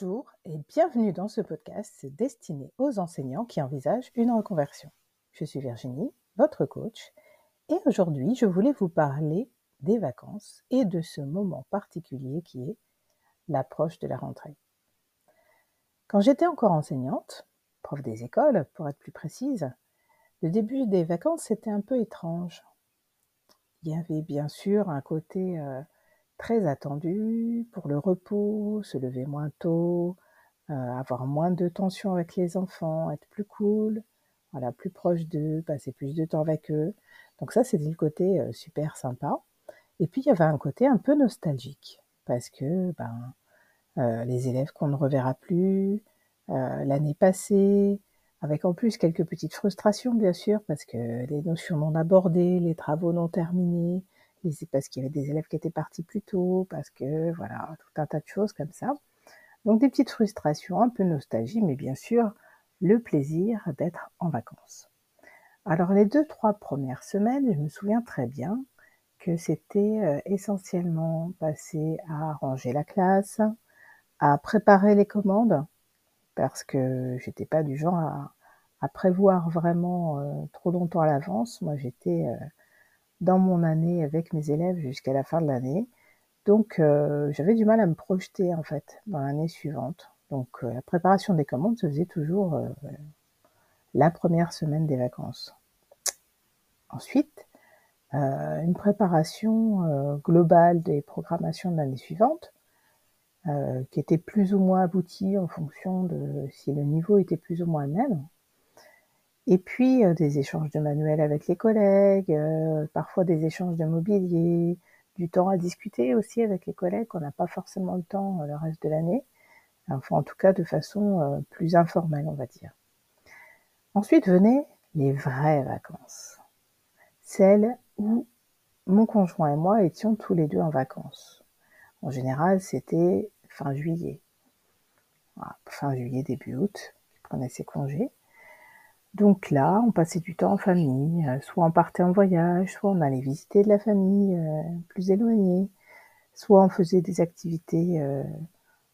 Bonjour et bienvenue dans ce podcast destiné aux enseignants qui envisagent une reconversion. Je suis Virginie, votre coach, et aujourd'hui je voulais vous parler des vacances et de ce moment particulier qui est l'approche de la rentrée. Quand j'étais encore enseignante, prof des écoles pour être plus précise, le début des vacances était un peu étrange. Il y avait bien sûr un côté euh, très attendu pour le repos, se lever moins tôt, euh, avoir moins de tension avec les enfants, être plus cool, voilà, plus proche d'eux, passer plus de temps avec eux. Donc ça, c'était le côté euh, super sympa. Et puis, il y avait un côté un peu nostalgique, parce que ben, euh, les élèves qu'on ne reverra plus, l'année passée, avec en plus quelques petites frustrations, bien sûr, parce que les notions non abordées, les travaux non terminés, parce qu'il y avait des élèves qui étaient partis plus tôt, parce que voilà, tout un tas de choses comme ça. Donc des petites frustrations, un peu nostalgie, mais bien sûr le plaisir d'être en vacances. Alors les deux, trois premières semaines, je me souviens très bien que c'était euh, essentiellement passé à ranger la classe, à préparer les commandes, parce que j'étais pas du genre à, prévoir vraiment euh, trop longtemps à l'avance. Moi, j'étais euh, dans mon année avec mes élèves jusqu'à la fin de l'année. Donc euh, j'avais du mal à me projeter en fait dans l'année suivante. Donc euh, la préparation des commandes se faisait toujours euh, la première semaine des vacances. Ensuite, une préparation globale des programmations de l'année suivante, qui était plus ou moins aboutie en fonction de si le niveau était plus ou moins le même. Et puis euh, des échanges de manuels avec les collègues, euh, parfois des échanges de mobilier, du temps à discuter aussi avec les collègues qu'on n'a pas forcément le temps euh, le reste de l'année. Enfin, en tout cas, de façon plus informelle, on va dire. Ensuite venaient les vraies vacances. Celles où mon conjoint et moi étions tous les deux en vacances. En général, c'était fin juillet. fin juillet, début août, je prenais ses congés. Donc là, on passait du temps en famille, euh, soit on partait en voyage, soit on allait visiter de la famille euh, plus éloignée, soit on faisait des activités euh,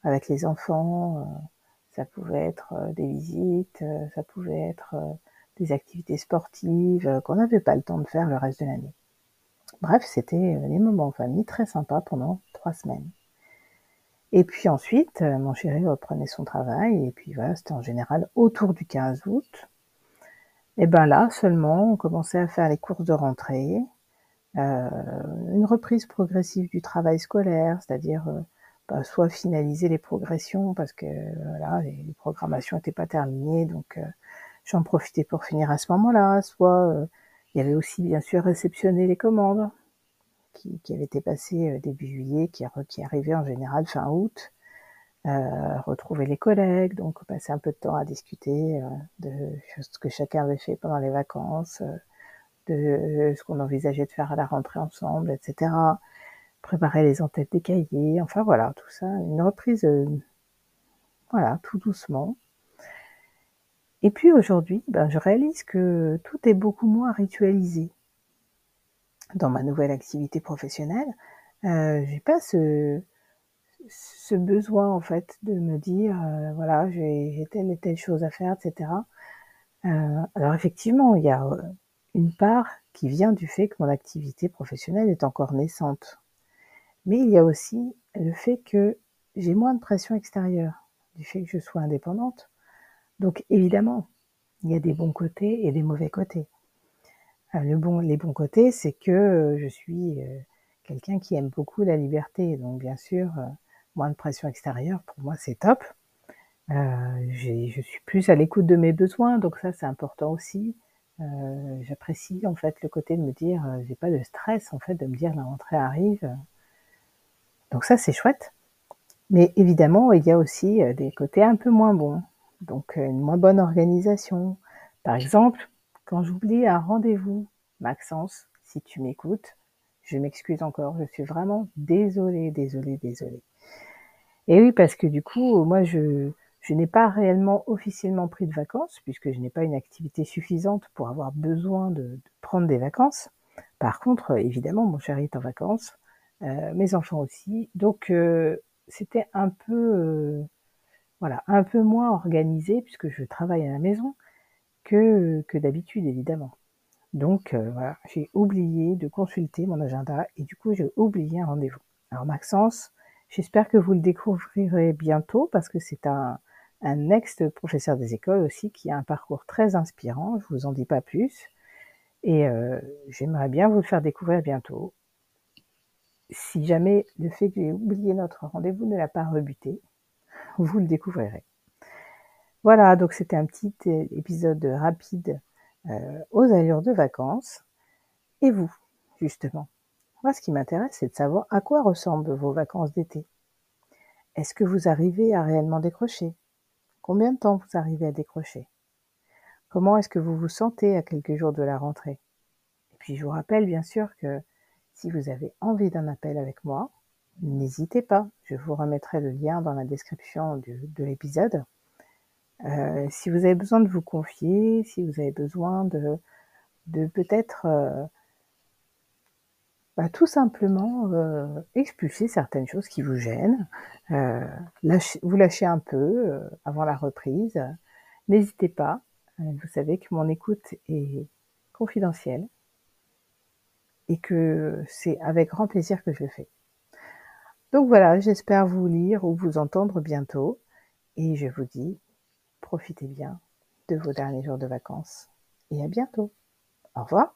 avec les enfants. ça pouvait être des visites, ça pouvait être des activités sportives qu'on n'avait pas le temps de faire le reste de l'année. Bref, c'était des moments en famille très sympas pendant trois semaines. Et puis ensuite, mon chéri reprenait son travail, et puis voilà, c'était en général autour du 15 août. Et ben là seulement, on commençait à faire les courses de rentrée, euh, une reprise progressive du travail scolaire, c'est-à-dire euh, bah, soit finaliser les progressions parce que voilà, les, programmations n'étaient pas terminées, donc euh, j'en profitais pour finir à ce moment-là, soit il y avait aussi bien sûr réceptionner les commandes qui, avaient été passées début juillet, qui, qui arrivaient en général fin août. Euh, retrouver les collègues, donc passer un peu de temps à discuter euh, de ce que chacun avait fait pendant les vacances, euh, de ce qu'on envisageait de faire à la rentrée ensemble, etc. Préparer les entêtes des cahiers, enfin voilà, tout ça, une reprise, voilà, tout doucement. Et puis aujourd'hui, ben, je réalise que tout est beaucoup moins ritualisé. Dans ma nouvelle activité professionnelle, j'ai pas ce, ce besoin en fait de me dire euh, voilà j'ai telle et telle chose à faire etc euh, alors effectivement il y a euh, une part qui vient du fait que mon activité professionnelle est encore naissante. Mais il y a aussi le fait que j'ai moins de pression extérieure du fait que je sois indépendante. Donc évidemment il y a des bons côtés et des mauvais côtés. Les bons côtés c'est que je suis quelqu'un qui aime beaucoup la liberté. Donc bien sûr moins de pression extérieure, pour moi c'est top. Euh, je suis plus à l'écoute de mes besoins, donc ça c'est important aussi. Euh, J'apprécie en fait le côté de me dire, euh, j'ai pas de stress en fait de me dire la rentrée arrive. Donc ça c'est chouette. Mais évidemment il y a aussi des côtés un peu moins bons, donc une moins bonne organisation. Par exemple, quand j'oublie un rendez-vous, Maxence, si tu m'écoutes, je m'excuse encore, je suis vraiment désolée, désolée, désolée. Et oui, parce que du coup, moi, je, je n'ai pas réellement officiellement pris de vacances, puisque je n'ai pas une activité suffisante pour avoir besoin de, prendre des vacances. Par contre, évidemment, mon chéri est en vacances, euh, mes enfants aussi. Donc, euh, c'était un peu... Euh, voilà, un peu moins organisé puisque je travaille à la maison que, que d'habitude évidemment. Donc euh, voilà, j'ai oublié de consulter mon agenda et du coup j'ai oublié un rendez-vous. Alors Maxence, j'espère que vous le découvrirez bientôt parce que c'est un, un ex-professeur des écoles aussi qui a un parcours très inspirant, je vous en dis pas plus. Et euh, j'aimerais bien vous le faire découvrir bientôt. Si jamais le fait que j'ai oublié notre rendez-vous ne l'a pas rebuté, vous le découvrirez. Voilà, donc c'était un petit épisode rapide euh, aux allures de vacances. Et vous, justement Ce qui m'intéresse, c'est de savoir à quoi ressemblent vos vacances d'été. Est-ce que vous arrivez à réellement décrocher? Combien de temps vous arrivez à décrocher? Comment est-ce que vous vous sentez à quelques jours de la rentrée? Et puis je vous rappelle bien sûr que si vous avez envie d'un appel avec moi, n'hésitez pas. Je vous remettrai le lien dans la description de l'épisode. Euh, si vous avez besoin de vous confier, si vous avez besoin de, de peut-être euh, bah, tout simplement euh, expulser certaines choses qui vous gênent, vous lâchez un peu avant la reprise, n'hésitez pas. vous savez que mon écoute est confidentielle et que c'est avec grand plaisir que je le fais. Donc voilà, j'espère vous lire ou vous entendre bientôt et je vous dis profitez bien de vos derniers jours de vacances et à bientôt. Au revoir.